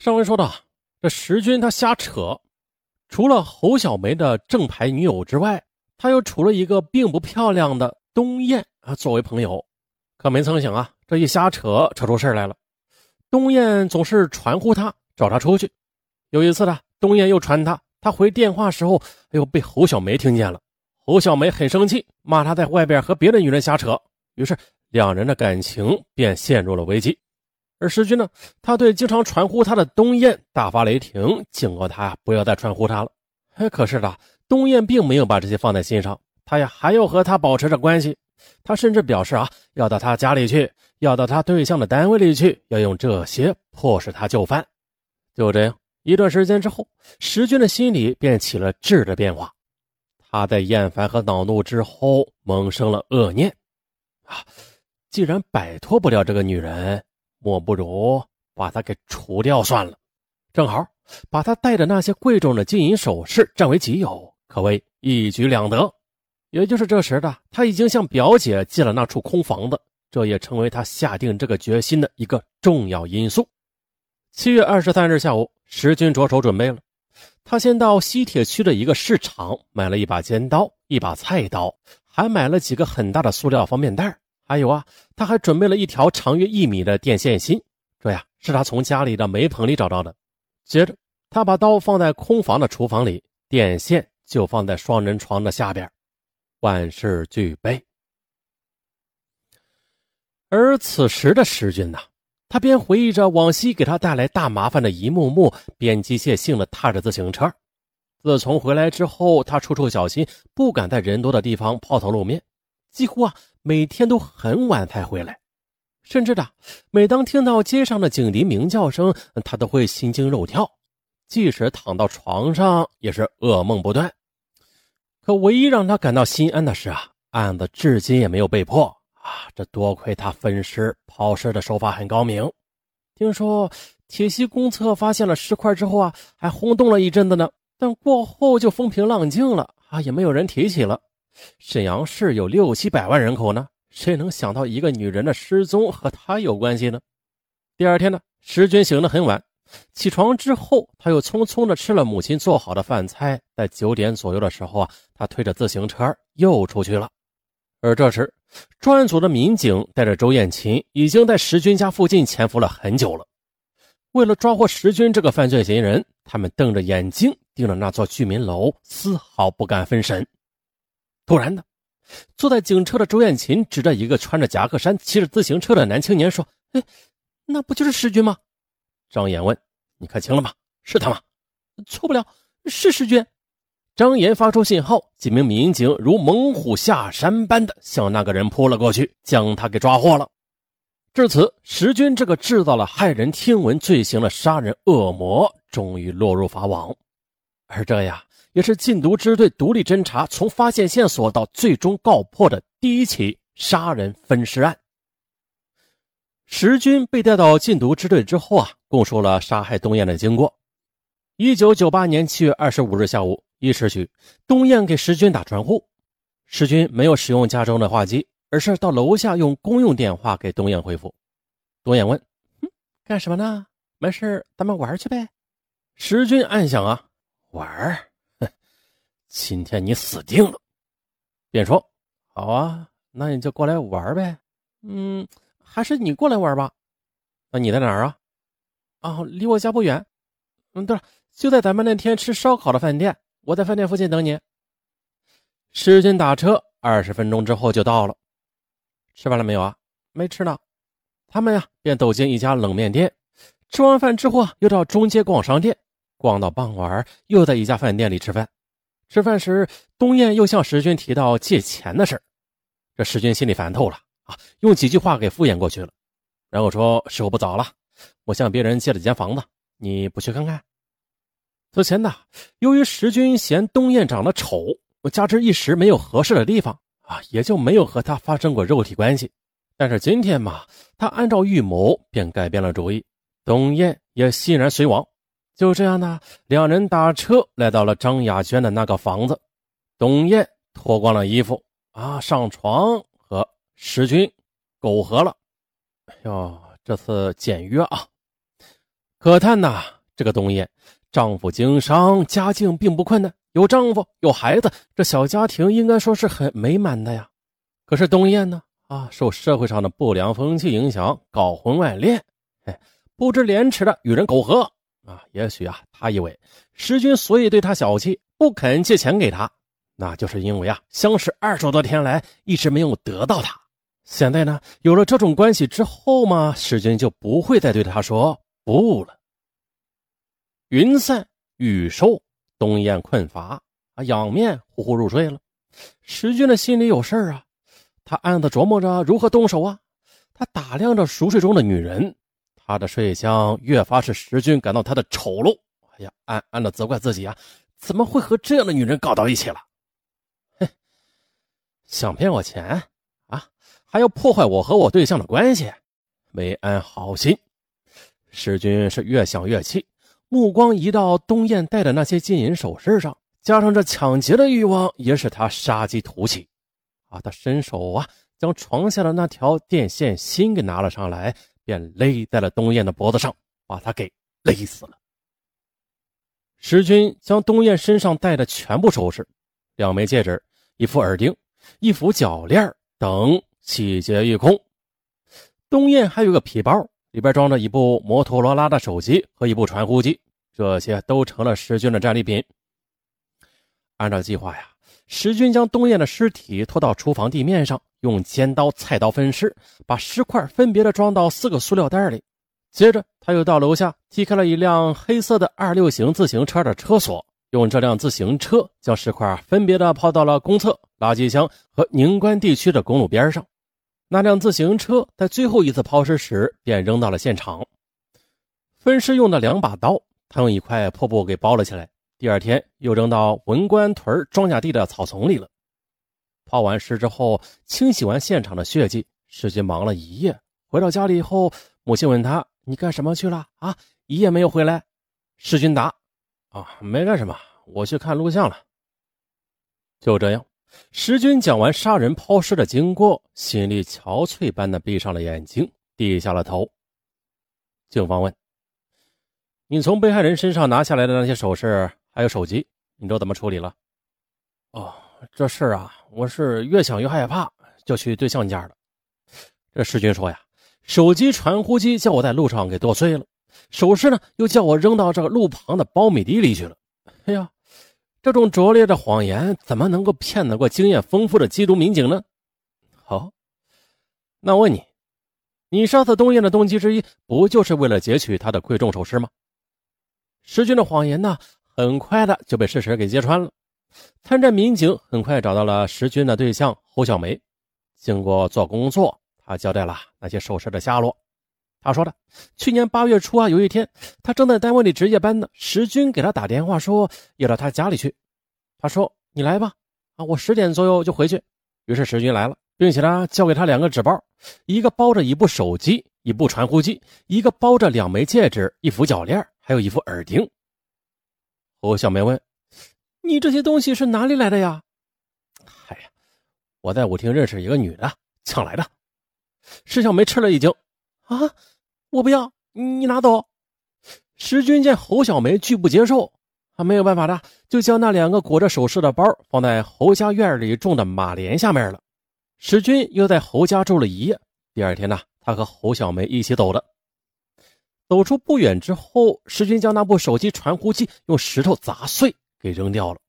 上文说到，这石军他瞎扯，除了侯小梅的正牌女友之外，他又处了一个并不漂亮的东燕啊作为朋友。可没曾想啊，这一瞎扯，扯出事来了。东燕总是传呼他，找他出去。有一次呢，东燕又传他，他回电话时候，哎呦，被侯小梅听见了。侯小梅很生气，骂他在外边和别的女人瞎扯。于是两人的感情便陷入了危机。而石军呢，他对经常传呼他的东燕大发雷霆，警告他不要再传呼他了。哎，可是呢，东燕并没有把这些放在心上，他呀还要和他保持着关系。他甚至表示啊，要到他家里去，要到他对象的单位里去，要用这些迫使他就范。就这样一段时间之后，石军的心里便起了质的变化。他在厌烦和恼怒之后，萌生了恶念。啊，既然摆脱不了这个女人，莫不如把他给除掉算了。正好把他带的那些贵重的金银首饰占为己有，可谓一举两得。也就是这时的，他已经向表姐借了那处空房子，这也成为他下定这个决心的一个重要因素。七月二十三日下午，石军着手准备了。他先到西铁区的一个市场买了一把尖刀、一把菜刀，还买了几个很大的塑料方便袋。还有啊，他还准备了一条长约一米的电线芯，这呀是他从家里的煤棚里找到的。接着，他把刀放在空房的厨房里，电线就放在双人床的下边。万事俱备，而此时的石军呢，他边回忆着往昔给他带来大麻烦的一幕幕，边机械性的踏着自行车。自从回来之后，他处处小心，不敢在人多的地方抛头露面，几乎啊每天都很晚才回来。甚至的，每当听到街上的警笛鸣叫声，他都会心惊肉跳，即使躺到床上，也是噩梦不断。可唯一让他感到心安的是啊，案子至今也没有被破啊！这多亏他分尸抛尸的手法很高明。听说铁西公厕发现了尸块之后啊，还轰动了一阵子呢，但过后就风平浪静了啊，也没有人提起了。沈阳市有六七百万人口呢，谁能想到一个女人的失踪和他有关系呢？第二天呢，石军醒得很晚。起床之后，他又匆匆的吃了母亲做好的饭菜。在九点左右的时候啊，他推着自行车又出去了。而这时，专案组的民警带着周艳琴已经在石军家附近潜伏了很久了。为了抓获石军这个犯罪嫌疑人，他们瞪着眼睛盯着那座居民楼，丝毫不敢分神。突然的，坐在警车的周艳琴指着一个穿着夹克衫、骑着自行车的男青年说：“哎，那不就是石军吗？”张岩问：“你看清了吗？是他吗？错不了，是石军。”张岩发出信号，几名民警如猛虎下山般的向那个人扑了过去，将他给抓获了。至此，石军这个制造了骇人听闻罪行的杀人恶魔终于落入法网。而这呀，也是禁毒支队独立侦查从发现线索到最终告破的第一起杀人分尸案。石军被带到禁毒支队之后啊，供述了杀害东燕的经过。一九九八年七月二十五日下午一时许，东燕给石军打传呼，石军没有使用家中的话机，而是到楼下用公用电话给东燕回复。东燕问：“哼，干什么呢？没事，咱们玩去呗。”石军暗想啊，玩哼，今天你死定了。便说：“好啊，那你就过来玩呗。”嗯。还是你过来玩吧，那你在哪儿啊？啊，离我家不远。嗯，对了，就在咱们那天吃烧烤的饭店，我在饭店附近等你。时间打车二十分钟之后就到了。吃饭了没有啊？没吃呢。他们呀，便走进一家冷面店。吃完饭之后，又到中街逛商店，逛到傍晚，又在一家饭店里吃饭。吃饭时，东燕又向石军提到借钱的事这石军心里烦透了啊。用几句话给敷衍过去了，然后说：“时候不早了，我向别人借了间房子，你不去看看？”此前呢，由于石军嫌东燕长得丑，加之一时没有合适的地方啊，也就没有和他发生过肉体关系。但是今天嘛，他按照预谋便改变了主意，东燕也欣然随往。就这样呢，两人打车来到了张雅娟的那个房子，董燕脱光了衣服啊，上床和。石军苟合了，哎呦，这次简约啊！可叹呐，这个东燕，丈夫经商，家境并不困难，有丈夫，有孩子，这小家庭应该说是很美满的呀。可是东燕呢，啊，受社会上的不良风气影响，搞婚外恋，哎，不知廉耻的与人苟合啊。也许啊，他以为石军所以对他小气，不肯借钱给他，那就是因为啊，相识二十多天来一直没有得到他。现在呢，有了这种关系之后嘛，石军就不会再对他说不了。云散雨收，东雁困乏啊，仰面呼呼入睡了。石军的心里有事啊，他暗自琢磨着如何动手啊。他打量着熟睡中的女人，他的睡相越发使石军感到他的丑陋。哎呀，暗暗的责怪自己啊，怎么会和这样的女人搞到一起了？哼，想骗我钱啊？还要破坏我和我对象的关系，没安好心。石军是越想越气，目光移到东燕戴的那些金银首饰上，加上这抢劫的欲望，也使他杀机突起。啊，他伸手啊，将床下的那条电线芯给拿了上来，便勒在了东燕的脖子上，把他给勒死了。石军将东燕身上带的全部首饰，两枚戒指，一副耳钉，一副脚链等。气节一空，东燕还有个皮包，里边装着一部摩托罗拉的手机和一部传呼机，这些都成了石军的战利品。按照计划呀，石军将东燕的尸体拖到厨房地面上，用尖刀、菜刀分尸，把尸块分别的装到四个塑料袋里。接着，他又到楼下踢开了一辆黑色的二六型自行车的车锁。用这辆自行车将尸块分别的抛到了公厕、垃圾箱和宁关地区的公路边上。那辆自行车在最后一次抛尸时便扔到了现场。分尸用的两把刀，他用一块破布给包了起来。第二天又扔到文官屯庄稼地的草丛里了。抛完尸之后，清洗完现场的血迹，石军忙了一夜。回到家里以后，母亲问他：“你干什么去了？啊，一夜没有回来。”石军答。啊，没干什么，我去看录像了。就这样，石军讲完杀人抛尸的经过，心力憔悴般的闭上了眼睛，低下了头。警方问：“你从被害人身上拿下来的那些首饰还有手机，你都怎么处理了？”哦，这事啊，我是越想越害怕，就去对象家了。这世军说呀：“手机、传呼机叫我在路上给剁碎了。”首饰呢，又叫我扔到这个路旁的苞米地里去了。哎呀，这种拙劣的谎言怎么能够骗得过经验丰富的缉毒民警呢？好，那我问你，你杀死东燕的动机之一，不就是为了劫取他的贵重首饰吗？石军的谎言呢，很快的就被事实给揭穿了。参战民警很快找到了石军的对象侯小梅，经过做工作，他交代了那些首饰的下落。他说的，去年八月初啊，有一天，他正在单位里值夜班呢。石军给他打电话说要到他家里去。他说：“你来吧，啊，我十点左右就回去。”于是石军来了，并且呢，交给他两个纸包，一个包着一部手机、一部传呼机，一个包着两枚戒指、一副脚链，还有一副耳钉。侯小梅问：“你这些东西是哪里来的呀？”“嗨呀，我在舞厅认识一个女的，抢来的。”石小梅吃了一惊。啊！我不要，你拿走。石军见侯小梅拒不接受，他没有办法的，就将那两个裹着首饰的包放在侯家院里种的马莲下面了。石军又在侯家住了一夜。第二天呢，他和侯小梅一起走的。走出不远之后，石军将那部手机传呼机用石头砸碎，给扔掉了。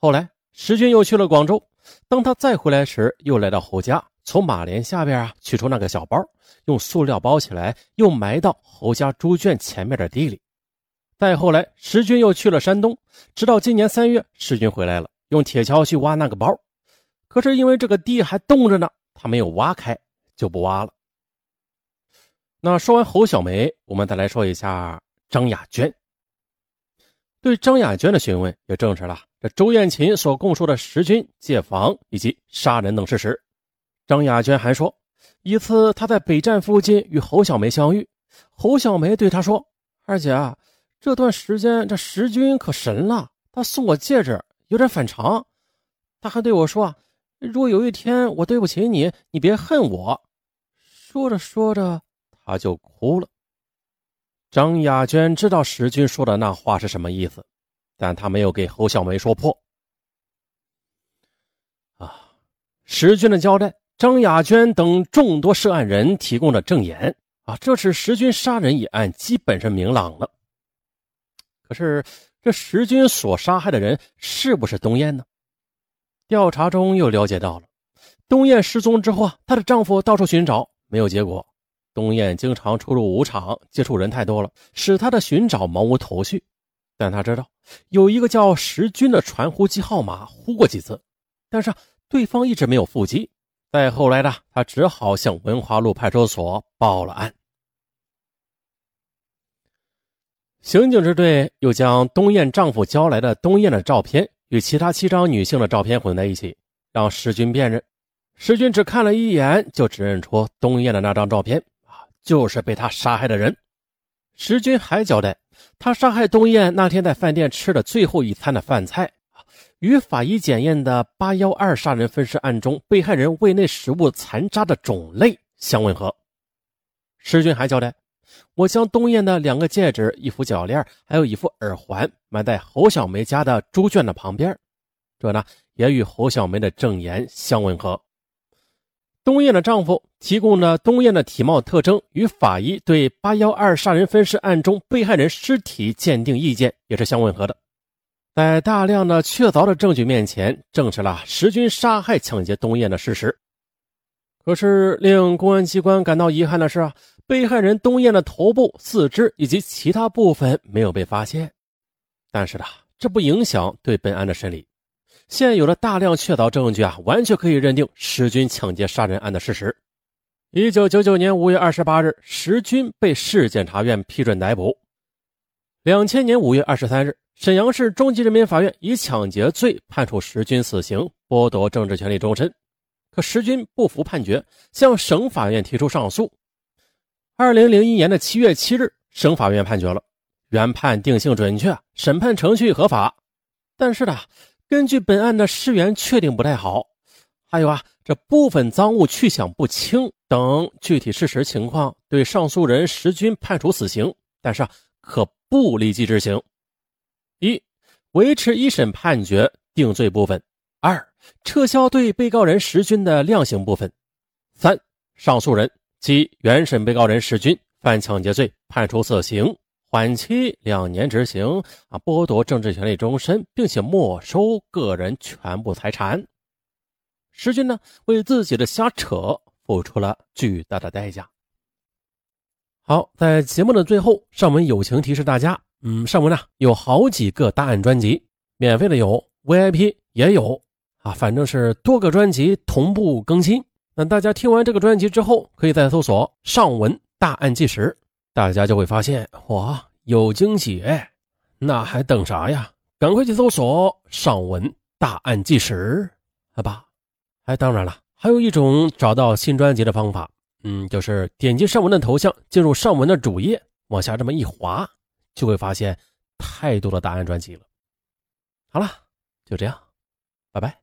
后来，石军又去了广州。当他再回来时，又来到侯家。从马莲下边啊取出那个小包，用塑料包起来，又埋到侯家猪圈前面的地里。再后来，石军又去了山东，直到今年三月，石军回来了，用铁锹去挖那个包，可是因为这个地还冻着呢，他没有挖开，就不挖了。那说完侯小梅，我们再来说一下张雅娟。对张雅娟的询问，也证实了这周艳琴所供述的石军借房以及杀人等事实。张雅娟还说，一次她在北站附近与侯小梅相遇，侯小梅对她说：“二姐，这段时间这石军可神了，他送我戒指有点反常。他还对我说，如果有一天我对不起你，你别恨我。”说着说着，他就哭了。张雅娟知道石军说的那话是什么意思，但她没有给侯小梅说破。啊，石军的交代，张雅娟等众多涉案人提供了证言。啊，这使石军杀人一案基本上明朗了。可是，这石军所杀害的人是不是东燕呢？调查中又了解到了，东燕失踪之后啊，她的丈夫到处寻找，没有结果。东燕经常出入武场，接触人太多了，使他的寻找茫无头绪。但他知道有一个叫石军的传呼机号码呼过几次，但是对方一直没有腹肌。再后来呢，他只好向文华路派出所报了案。刑警支队又将东燕丈夫交来的东燕的照片与其他七张女性的照片混在一起，让石军辨认。石军只看了一眼，就指认出东燕的那张照片，就是被他杀害的人。石军还交代，他杀害东燕那天在饭店吃的最后一餐的饭菜，与法医检验的八幺二杀人分尸案中被害人胃内食物残渣的种类相吻合。石军还交代。我将东燕的两个戒指、一副脚链，还有一副耳环埋在侯小梅家的猪圈的旁边，这呢也与侯小梅的证言相吻合。东燕的丈夫提供的东燕的体貌特征与法医对八幺二杀人分尸案中被害人尸体鉴定意见也是相吻合的，在大量的确凿的证据面前，证实了石军杀害、抢劫东燕的事实。可是令公安机关感到遗憾的是啊。被害人东燕的头部、四肢以及其他部分没有被发现，但是呢，这不影响对本案的审理。现有的大量确凿证据啊，完全可以认定石军抢劫杀人案的事实。一九九九年五月二十八日，石军被市检察院批准逮捕。两千年五月二十三日，沈阳市中级人民法院以抢劫罪判处石军死刑，剥夺政治权利终身。可石军不服判决，向省法院提出上诉。二零零一年的七月七日，省法院判决了，原判定性准确，审判程序合法。但是呢，根据本案的尸源确定不太好，还有啊，这部分赃物去向不清等具体事实情况，对上诉人石军判处死刑，但是啊，可不立即执行。一、维持一审判决定罪部分；二、撤销对被告人石军的量刑部分；三、上诉人。及原审被告人石军犯抢劫罪，判处死刑，缓期两年执行，啊，剥夺政治权利终身，并且没收个人全部财产。石军呢，为自己的瞎扯付出了巨大的代价。好，在节目的最后，尚文友情提示大家，嗯，尚文呢有好几个大案专辑，免费的有，VIP 也有，啊，反正是多个专辑同步更新。那大家听完这个专辑之后，可以再搜索“上文大案纪实”，大家就会发现哇，有惊喜！那还等啥呀？赶快去搜索“上文大案纪实”好吧？哎，当然了，还有一种找到新专辑的方法，嗯，就是点击上文的头像，进入上文的主页，往下这么一滑，就会发现太多的答案专辑了。好了，就这样，拜拜。